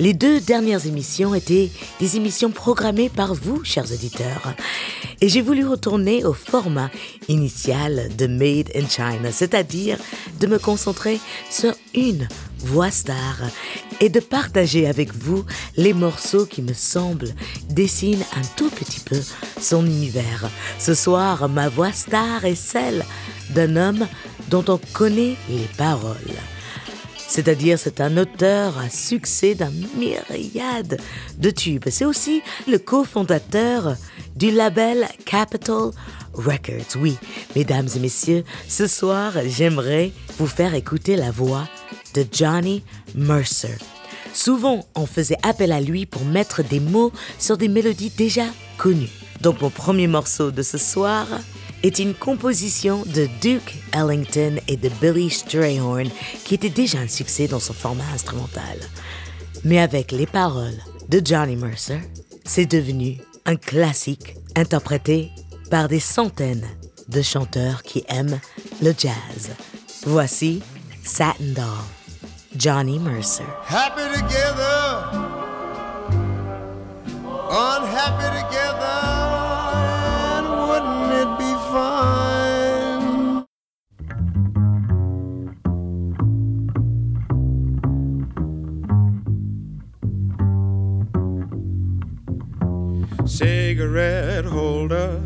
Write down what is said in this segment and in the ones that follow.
Les deux dernières émissions étaient des émissions programmées par vous, chers auditeurs. Et j'ai voulu retourner au format initial de Made in China, c'est-à-dire de me concentrer sur une voix star et de partager avec vous les morceaux qui me semblent dessinent un tout petit peu son univers. Ce soir, ma voix star est celle d'un homme dont on connaît les paroles. C'est-à-dire, c'est un auteur à succès d'un myriade de tubes. C'est aussi le cofondateur du label Capital Records. Oui, mesdames et messieurs, ce soir, j'aimerais vous faire écouter la voix de Johnny Mercer. Souvent, on faisait appel à lui pour mettre des mots sur des mélodies déjà connues. Donc, mon premier morceau de ce soir, est une composition de Duke Ellington et de Billy Strayhorn qui était déjà un succès dans son format instrumental. Mais avec les paroles de Johnny Mercer, c'est devenu un classique interprété par des centaines de chanteurs qui aiment le jazz. Voici Satin Doll, Johnny Mercer. Happy together, unhappy together. it be Cigarette holder,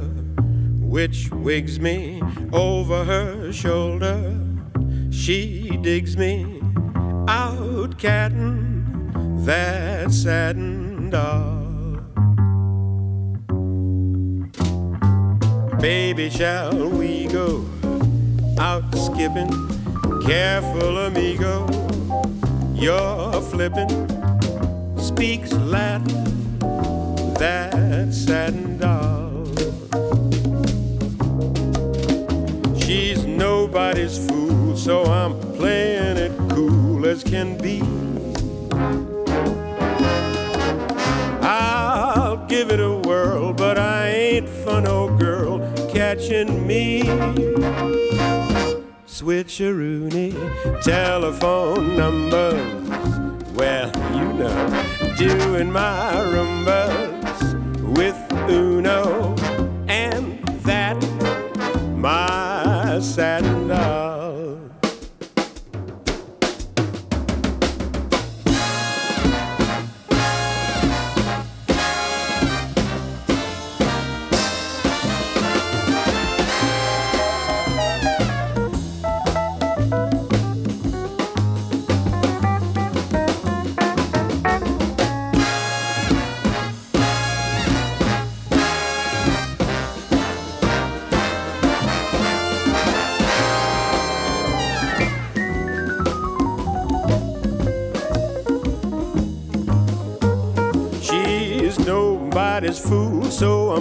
which wigs me over her shoulder. She digs me out catting that satin doll. Baby, shall we go out skipping? Careful, amigo, you're flipping. Speaks Latin, that satin doll. She's nobody's fool, so I'm playing it cool as can be. I'll give it a whirl, but I ain't for no girl catching me. Switcheroony telephone numbers. Well, you know, doing my rumbas with Uno and that my satin.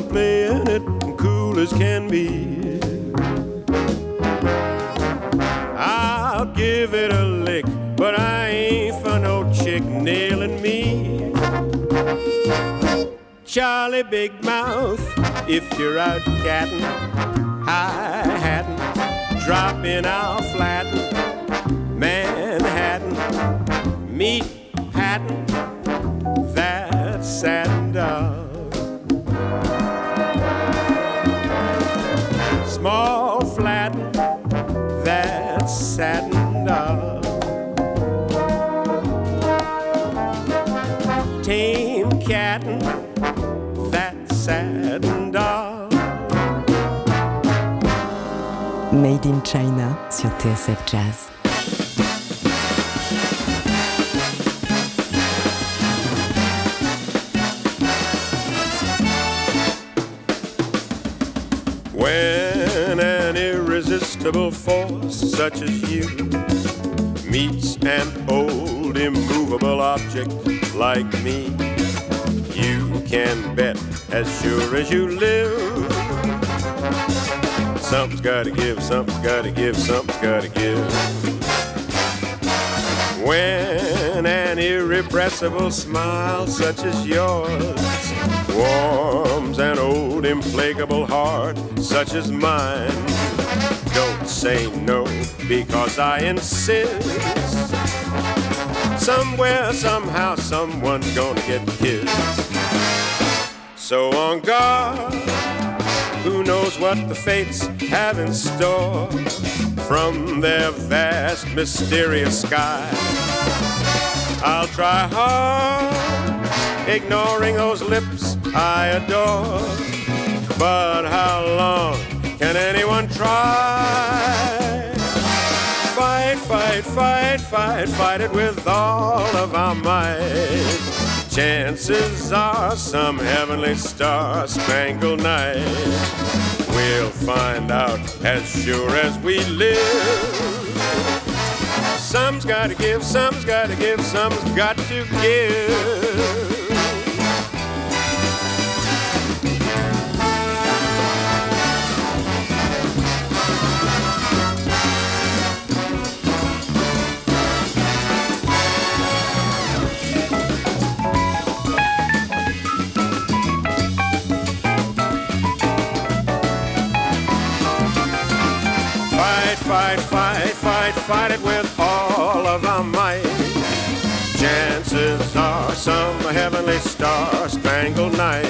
Playing it cool as can be. I'll give it a lick, but I ain't for no chick nailing me. Charlie Big Mouth, if you're out catting, high hatting, dropping out flatting, Manhattan, meat patting, that's satin In China sur TSF Jazz. When an irresistible force such as you meets an old immovable object like me. You can bet as sure as you live. Something's gotta give, something's gotta give, something's gotta give. When an irrepressible smile such as yours warms an old implacable heart such as mine, don't say no because I insist. Somewhere, somehow, someone's gonna get kissed. So on guard, who knows what the fates have in store from their vast, mysterious sky. I'll try hard, ignoring those lips I adore. But how long can anyone try? Fight, fight, fight, fight, fight it with all of our might. Chances are some heavenly star spangled night. We'll find out as sure as we live. Some's gotta give, some's gotta give, some's got to give. Fight, it with all of our might. Chances are some heavenly star spangled night.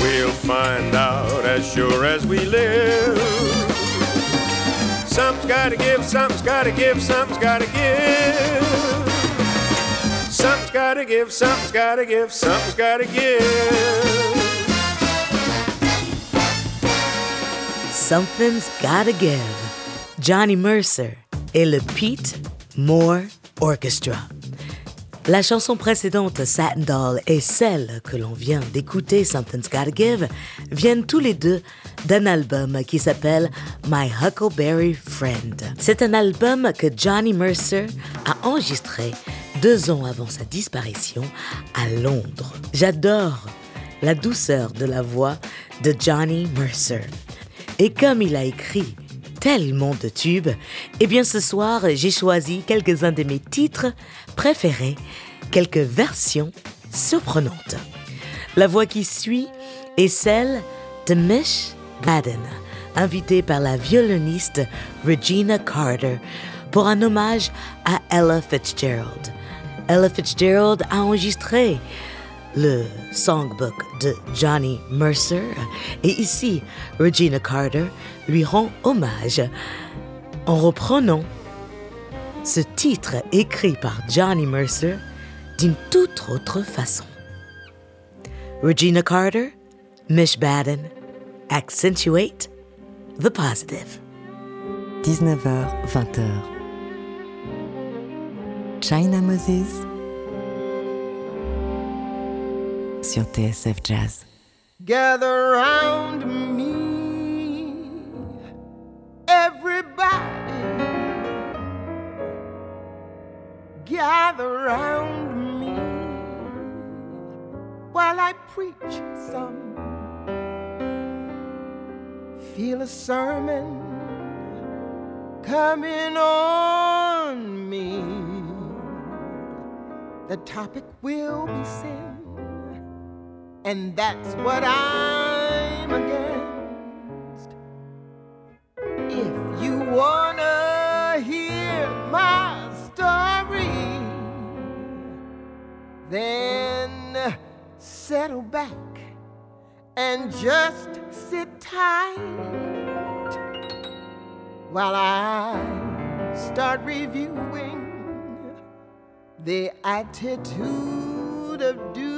We'll find out as sure as we live. Something's gotta give, something's gotta give, something's gotta give. Something's gotta give, something's gotta give, something's gotta give. Something's gotta give. Johnny Mercer et le Pete Moore Orchestra. La chanson précédente, Satin Doll, et celle que l'on vient d'écouter, Something's Gotta Give, viennent tous les deux d'un album qui s'appelle My Huckleberry Friend. C'est un album que Johnny Mercer a enregistré deux ans avant sa disparition à Londres. J'adore la douceur de la voix de Johnny Mercer. Et comme il a écrit tellement de tubes, eh bien ce soir, j'ai choisi quelques-uns de mes titres préférés, quelques versions surprenantes. La voix qui suit est celle de Mish Baden, invitée par la violoniste Regina Carter pour un hommage à Ella Fitzgerald. Ella Fitzgerald a enregistré le songbook de Johnny Mercer. Et ici, Regina Carter lui rend hommage en reprenant ce titre écrit par Johnny Mercer d'une toute autre façon. Regina Carter, Mish Baden, Accentuate the Positive. 19h, 20h. China Moses sur TSF Jazz. Gather round me, sermon coming on me. The topic will be sin and that's what I'm against. If you wanna hear my story, then settle back and just sit tight while I start reviewing the attitude of doing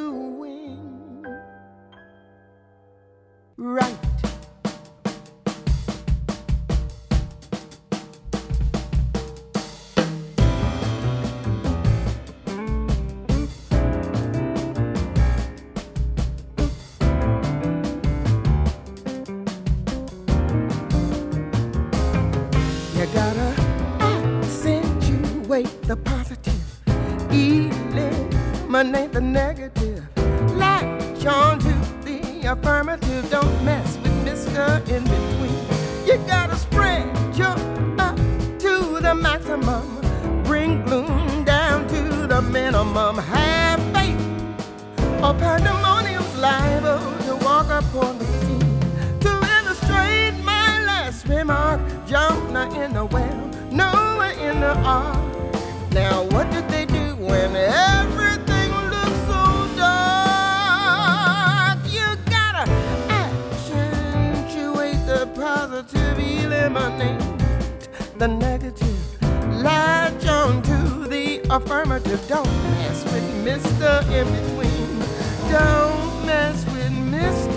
You gotta accentuate the positive, eliminate the negative. Latch on to the affirmative. Don't mess with Mr. In Between. You gotta spread your up to the maximum. Bring gloom down to the minimum. Have faith or pandemonium's liable to walk upon the scene. Illustrate my last in the well, Noah in the ark. Now, what did they do when everything looks so dark? You gotta accentuate the positive, eliminate the negative. Latch on to the affirmative. Don't mess with Mr. In Between. Don't mess with Mr.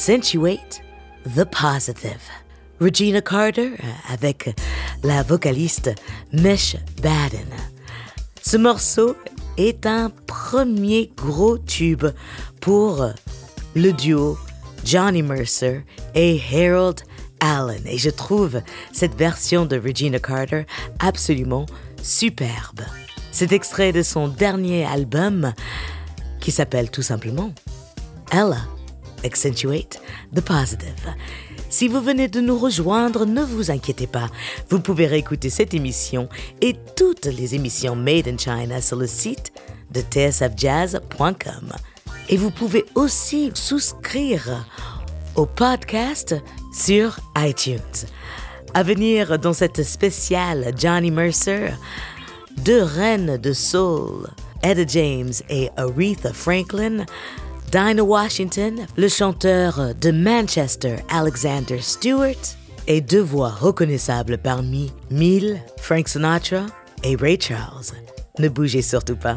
Accentuate the positive. Regina Carter euh, avec la vocaliste Mesh Baden. Ce morceau est un premier gros tube pour le duo Johnny Mercer et Harold Allen. Et je trouve cette version de Regina Carter absolument superbe. C'est extrait de son dernier album qui s'appelle tout simplement Ella accentuate the positive. Si vous venez de nous rejoindre, ne vous inquiétez pas. Vous pouvez réécouter cette émission et toutes les émissions Made in China sur le site de tsfjazz.com. Et vous pouvez aussi souscrire au podcast sur iTunes. À venir dans cette spéciale Johnny Mercer, deux reines de soul, Etta James et Aretha Franklin, Dinah Washington, le chanteur de Manchester Alexander Stewart, et deux voix reconnaissables parmi mille, Frank Sinatra et Ray Charles. Ne bougez surtout pas.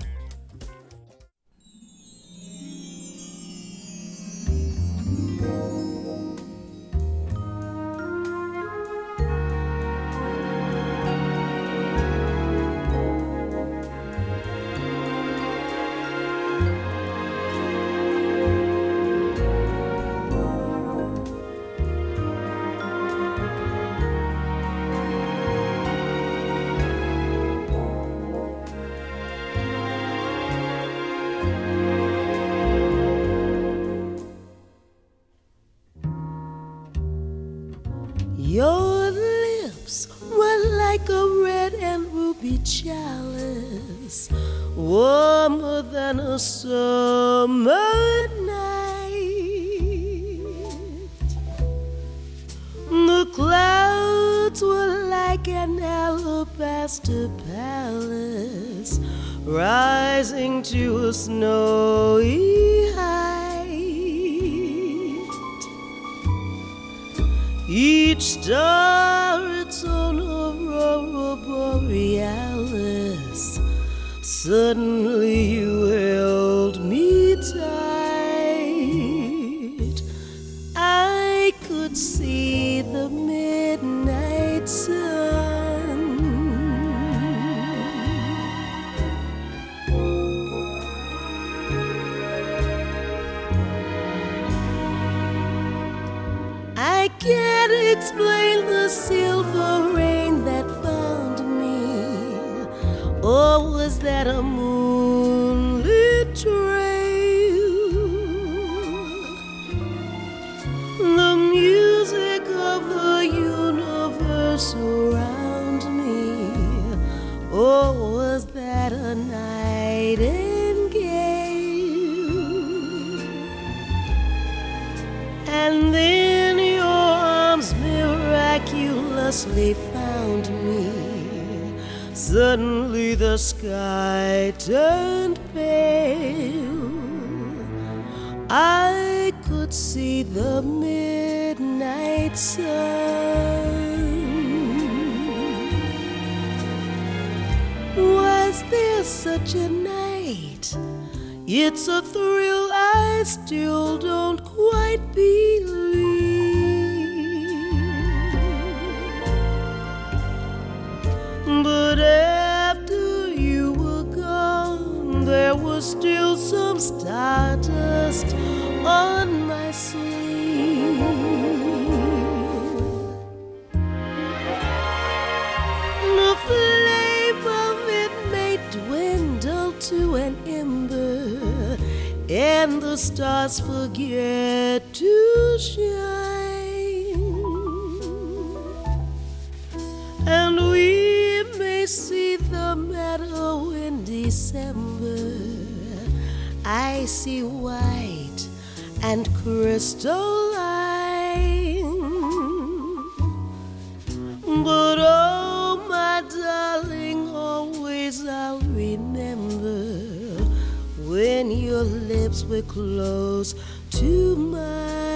Still some stardust on my sleeve. The flame of it may dwindle to an ember, and the stars forget to shine. I see white and crystalline. But oh, my darling, always I'll remember when your lips were close to mine,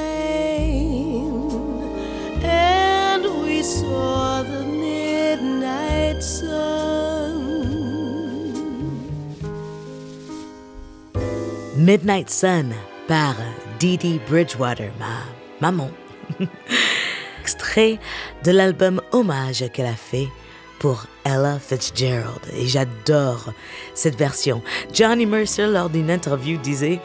Midnight Sun par Didi Bridgewater, ma maman. Extrait de l'album Hommage qu'elle a fait pour Ella Fitzgerald. Et j'adore cette version. Johnny Mercer, lors d'une interview, disait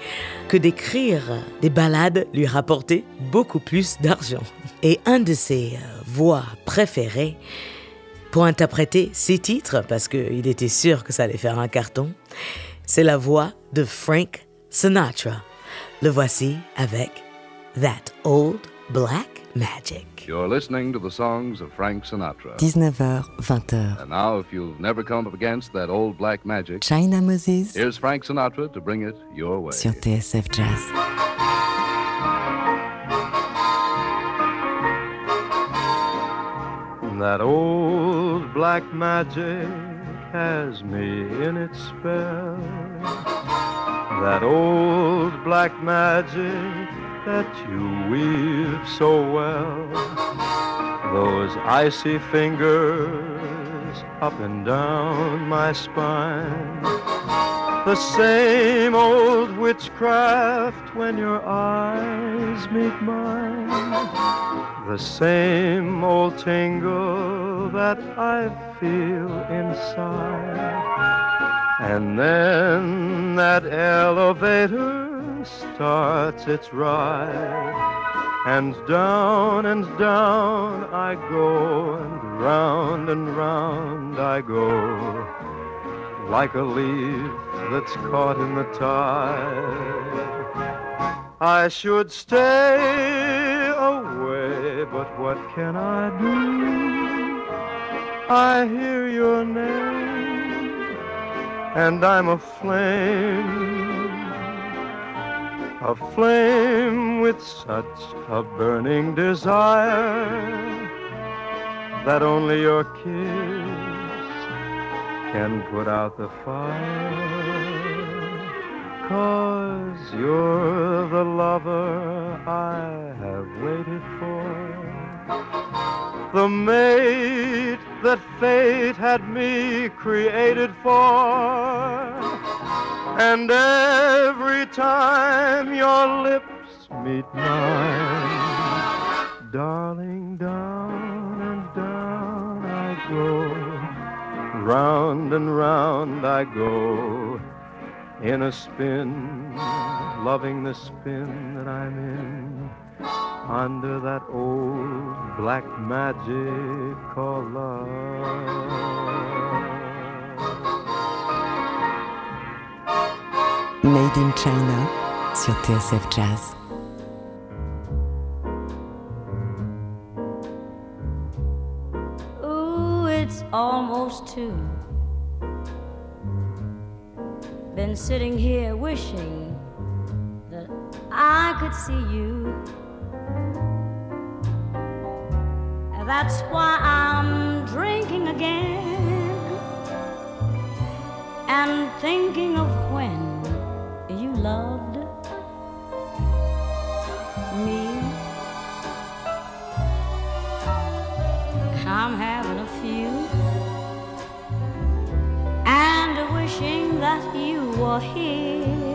que d'écrire des ballades lui rapportait beaucoup plus d'argent. Et un de ses voix préférées pour interpréter ces titres, parce qu'il était sûr que ça allait faire un carton, c'est la voix de Frank Sinatra. Le voici avec That Old Black Magic. You're listening to the songs of Frank Sinatra. 19h, 20h. And now, if you've never come up against that old black magic, China Moses here's Frank Sinatra to bring it your way. sur TSF Jazz. That old black magic has me in its spell. That old black magic that you weave so well. Those icy fingers up and down my spine. The same old witchcraft when your eyes meet mine. The same old tingle that I feel inside. And then that elevator starts its ride. And down and down I go, and round and round I go, like a leaf that's caught in the tide. I should stay away, but what can I do? I hear your name, and I'm aflame a flame with such a burning desire that only your kiss can put out the fire. Cause you're the lover I have waited for, the mate that fate had me created for. And every time your lips meet mine, darling, down and down I go, round and round I go, in a spin, loving the spin that I'm in, under that old black magic called love. Made in China sur TSF Jazz. Ooh, it's almost two. Been sitting here wishing that I could see you. That's why I'm drinking again and thinking of when you loved me. I'm having a few and wishing that you were here.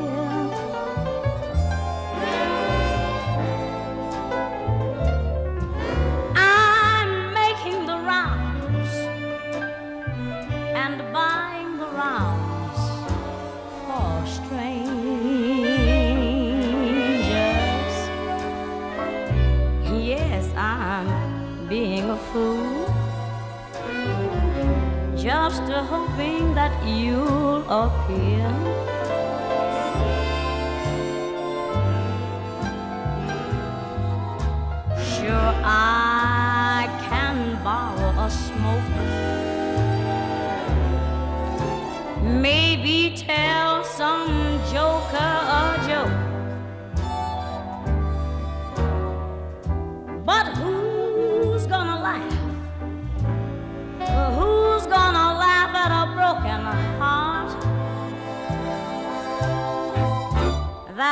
Just hoping that you'll appear.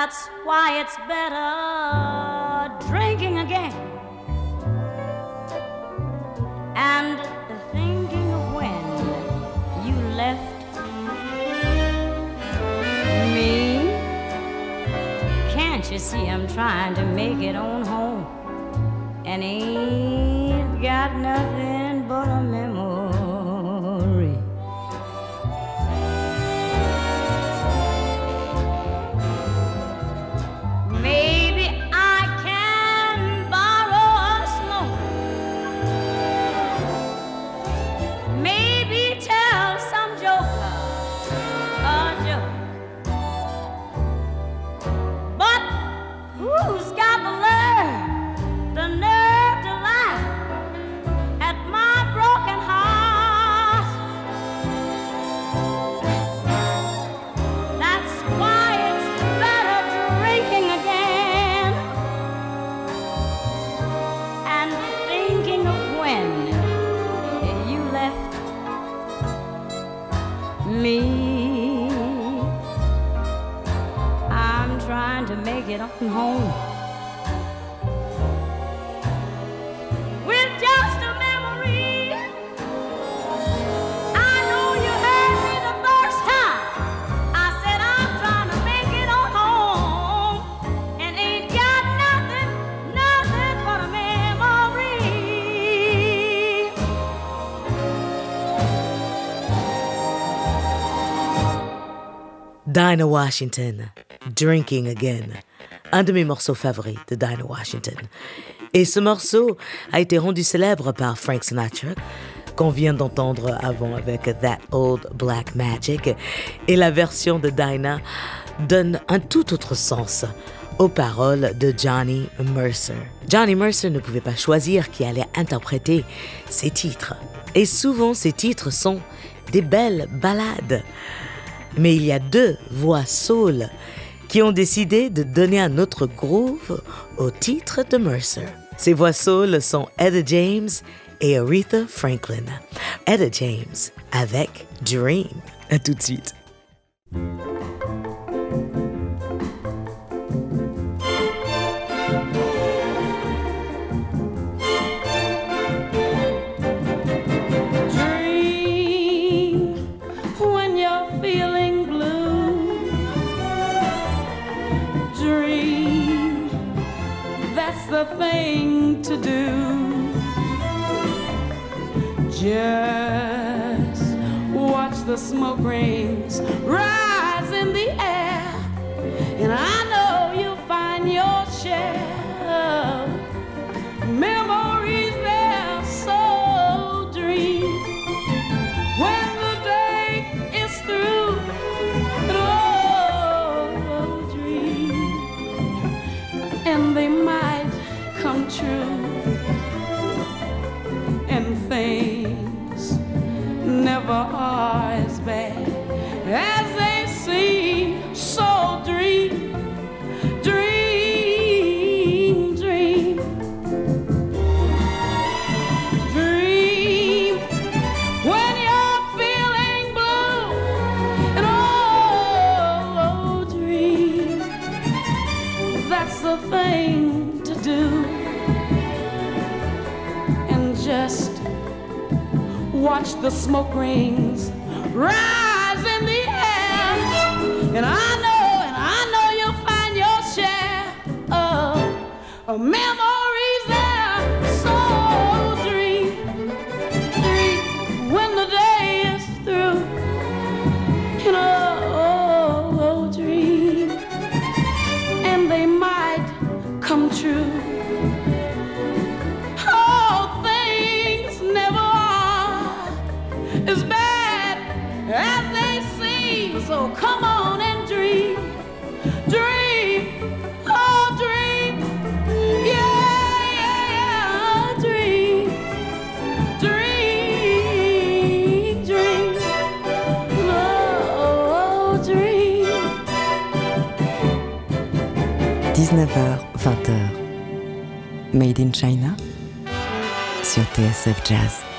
That's why it's better drinking again and thinking of when you left me. Can't you see I'm trying to make it on home and ain't got nothing home. With just a memory. I know you heard me the first time. I said I'm trying to make it on home. And ain't got nothing, nothing but a memory. Dinah Washington, Drinking Again, un de mes morceaux favoris de Dinah Washington. Et ce morceau a été rendu célèbre par Frank Sinatra, qu'on vient d'entendre avant avec That Old Black Magic, et la version de Dinah donne un tout autre sens aux paroles de Johnny Mercer. Johnny Mercer ne pouvait pas choisir qui allait interpréter ses titres. Et souvent, ces titres sont des belles ballades. Mais il y a deux voix soul qui ont décidé de donner un autre groove au titre de Mercer. Ces voix soul sont Etta James et Aretha Franklin. Etta James avec Dream. À tout de suite. Just watch the smoke rings rise the smoke rings rise in the air, and I know, and I know you'll find your share of, of 19h, 20h. Made in China sur TSF Jazz.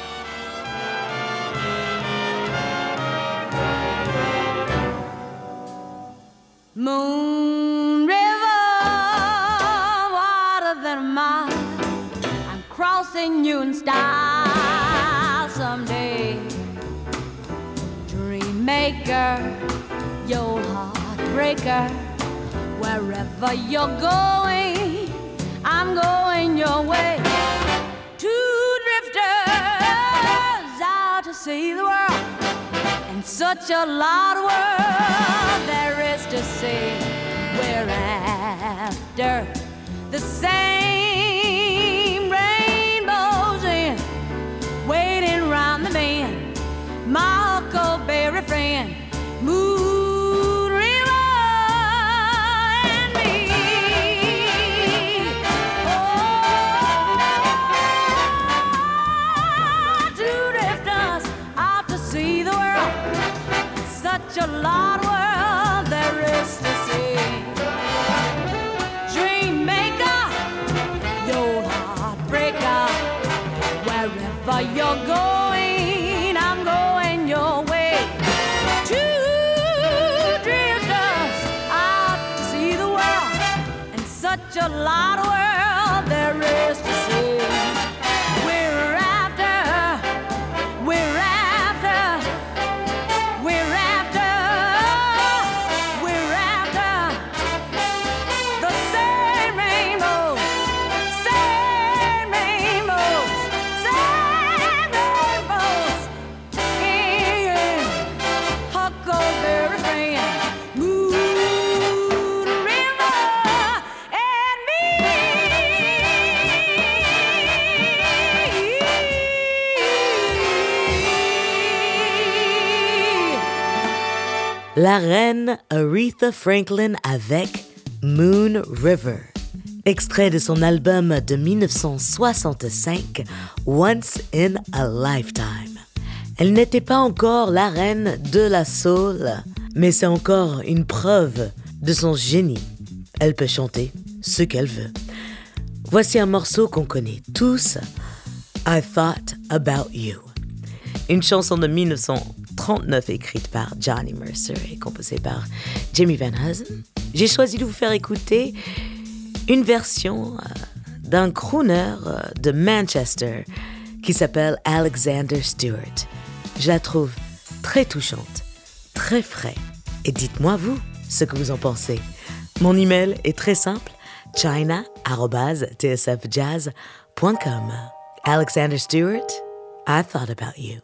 La reine Aretha Franklin avec Moon River, extrait de son album de 1965 Once in a Lifetime. Elle n'était pas encore la reine de la soul, mais c'est encore une preuve de son génie. Elle peut chanter ce qu'elle veut. Voici un morceau qu'on connaît tous, I Thought About You. Une chanson de 1939 écrite par Johnny Mercer et composée par Jimmy Van Heusen. J'ai choisi de vous faire écouter une version euh, d'un crooner euh, de Manchester qui s'appelle Alexander Stewart. Je la trouve très touchante, très frais. Et dites-moi vous ce que vous en pensez. Mon email est très simple china@tsfjazz.com. Alexander Stewart, I thought about you.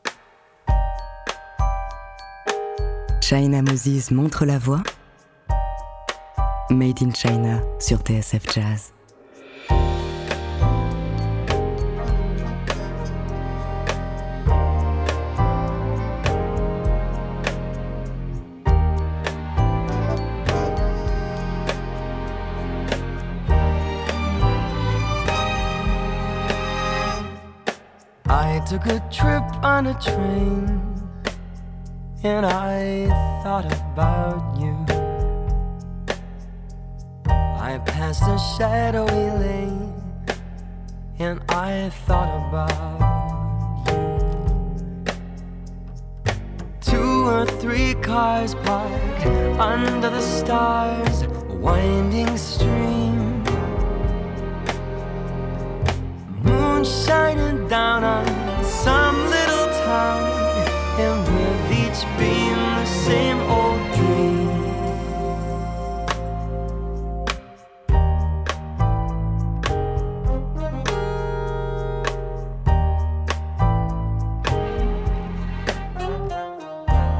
China Moses montre la voie. Made in China sur TSF Jazz. I took a trip on a train and I thought about you. I passed a shadowy lane and I thought about you. Two or three cars parked under the stars, a winding stream. Moon shining down on some little town, and the same old dream.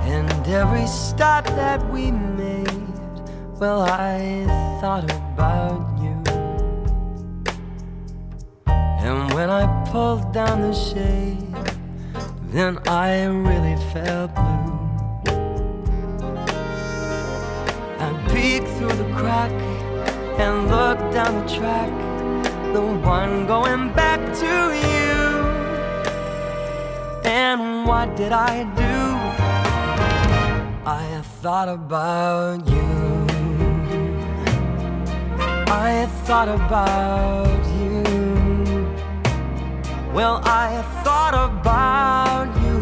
And every stop that we made, well, I thought about you. And when I pulled down the shade, then I really felt blue. I peeked through the crack and look down the track, the one going back to you. And what did I do? I thought about you. I thought about you. Well, I thought about you.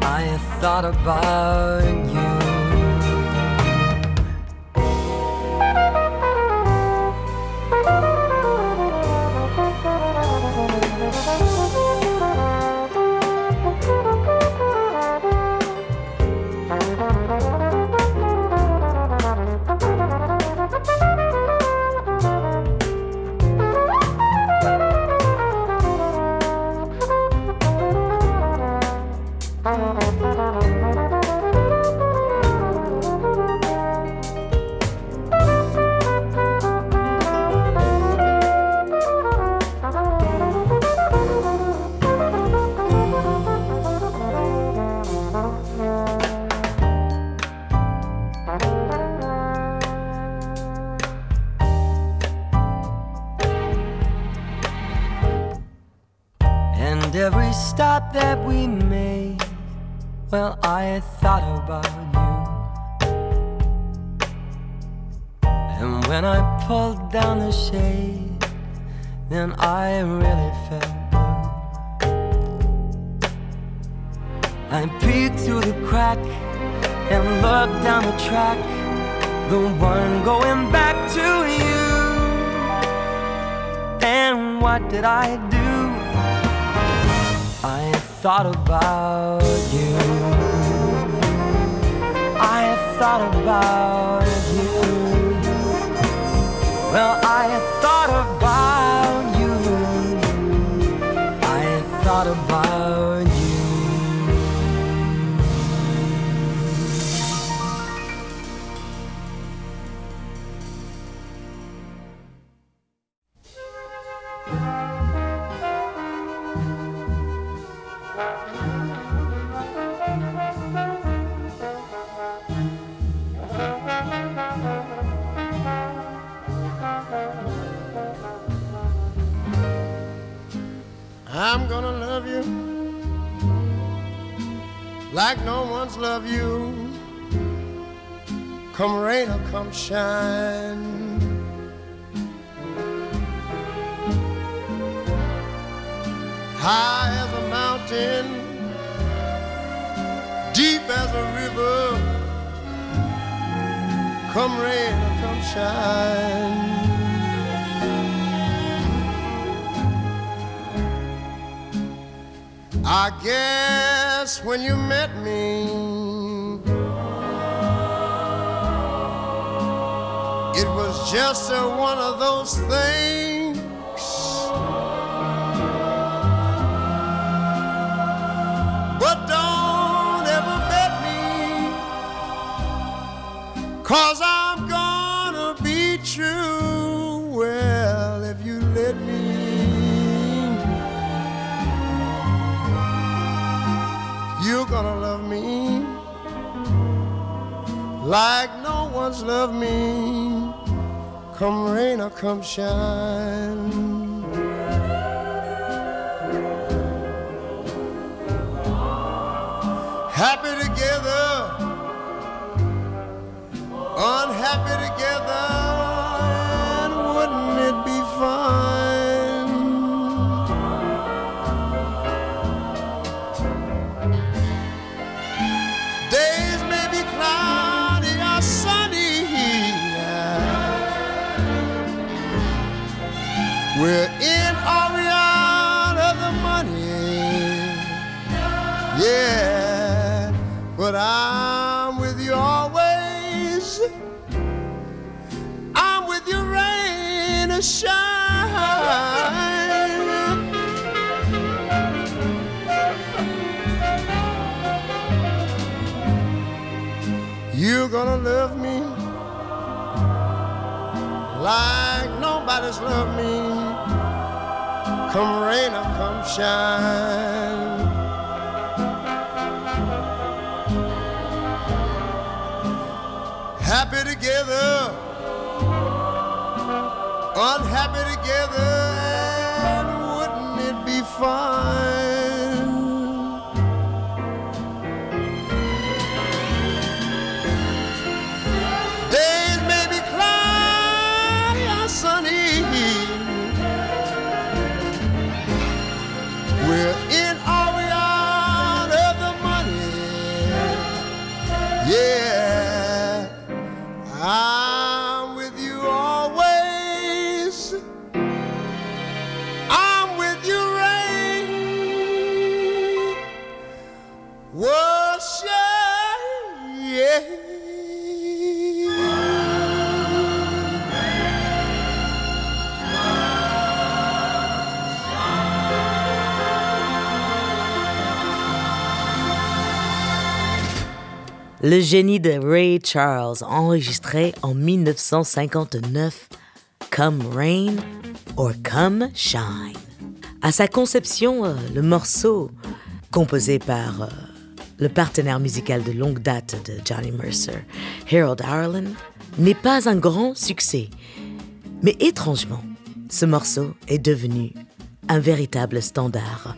I thought about you. One going back to you. And what did I do? I thought about you. I thought about you. Well, I thought. Like no one's loved you. Come rain or come shine. High as a mountain, deep as a river. Come rain or come shine. I guess when you met me, it was just a, one of those things. But don't ever bet me, cause I'm like no one's loved me. Come rain or come shine. Happy together, unhappy together, and wouldn't it be fine? Like nobody's loved me. Come rain or come shine. Happy together, unhappy together, and wouldn't it be fine? Le génie de Ray Charles, enregistré en 1959, Come Rain or Come Shine. À sa conception, euh, le morceau, composé par euh, le partenaire musical de longue date de Johnny Mercer, Harold Arlen, n'est pas un grand succès. Mais étrangement, ce morceau est devenu un véritable standard,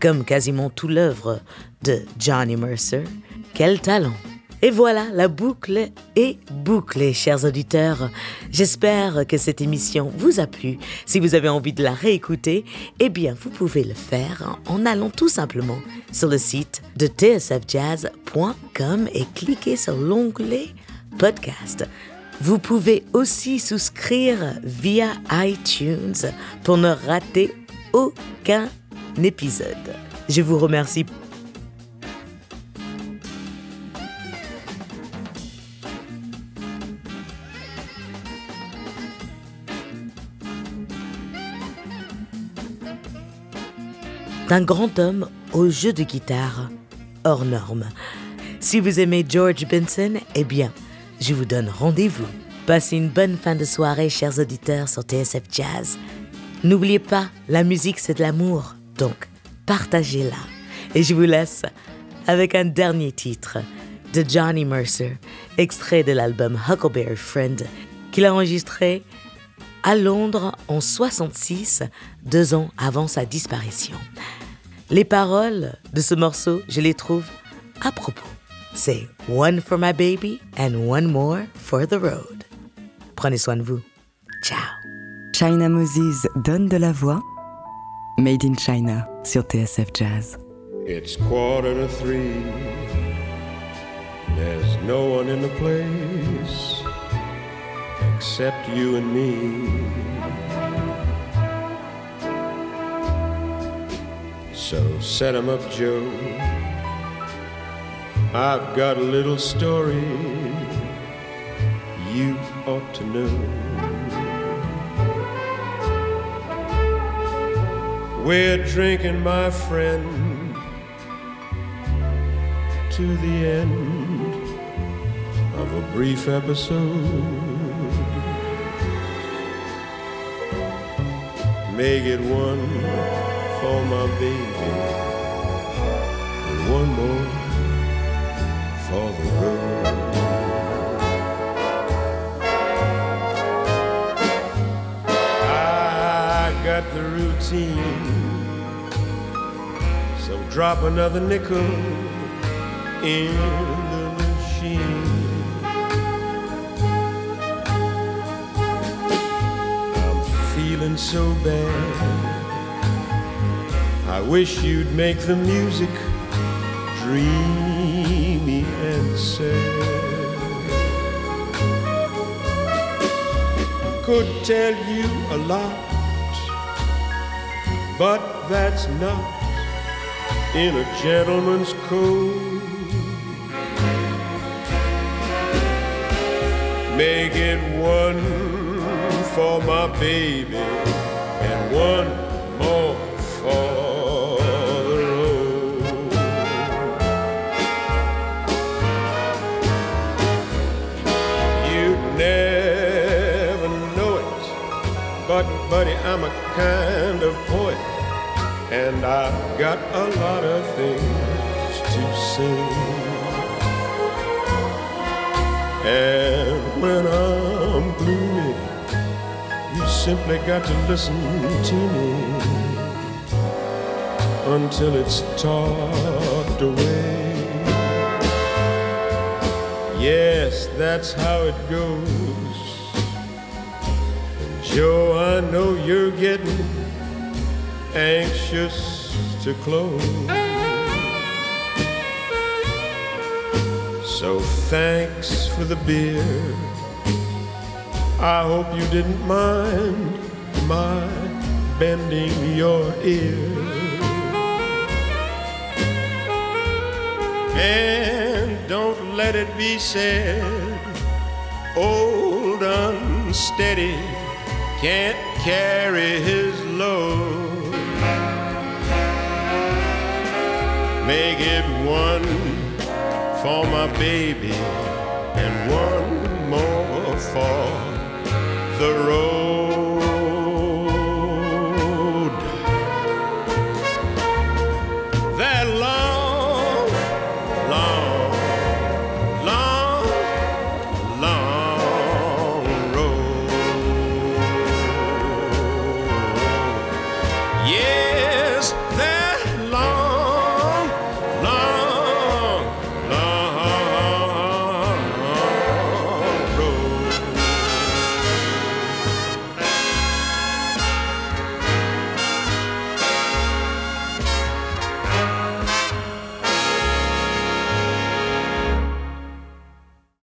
comme quasiment tout l'œuvre de Johnny Mercer. Quel talent! Et voilà, la boucle est bouclée, chers auditeurs. J'espère que cette émission vous a plu. Si vous avez envie de la réécouter, eh bien, vous pouvez le faire en allant tout simplement sur le site de tsfjazz.com et cliquer sur l'onglet podcast. Vous pouvez aussi souscrire via iTunes pour ne rater aucun épisode. Je vous remercie. D'un grand homme au jeu de guitare hors norme. Si vous aimez George Benson, eh bien, je vous donne rendez-vous. Passez une bonne fin de soirée, chers auditeurs, sur TSF Jazz. N'oubliez pas, la musique, c'est de l'amour, donc partagez-la. Et je vous laisse avec un dernier titre de Johnny Mercer, extrait de l'album Huckleberry Friend, qu'il a enregistré à Londres en 66, deux ans avant sa disparition. Les paroles de ce morceau, je les trouve à propos. C'est One for my baby and one more for the road. Prenez soin de vous. Ciao. China Moses donne de la voix. Made in China sur TSF Jazz. It's quarter to three. There's no one in the place except you and me. So set 'em up, Joe. I've got a little story you ought to know. We're drinking, my friend, to the end of a brief episode. Make it one for my baby, and one more for the road. I got the routine. So drop another nickel in the machine. I'm feeling so bad. I wish you'd make the music dreamy and sad. Could tell you a lot, but that's not in a gentleman's code. Make it one for my baby and one more for and I've got a lot of things to say. And when I'm gloomy, you simply got to listen to me until it's talked away. Yes, that's how it goes. Joe, I know you're getting anxious to close. So thanks for the beer. I hope you didn't mind my bending your ear. And don't let it be said, old unsteady can't carry his load. Make it one for my baby and one more for the road.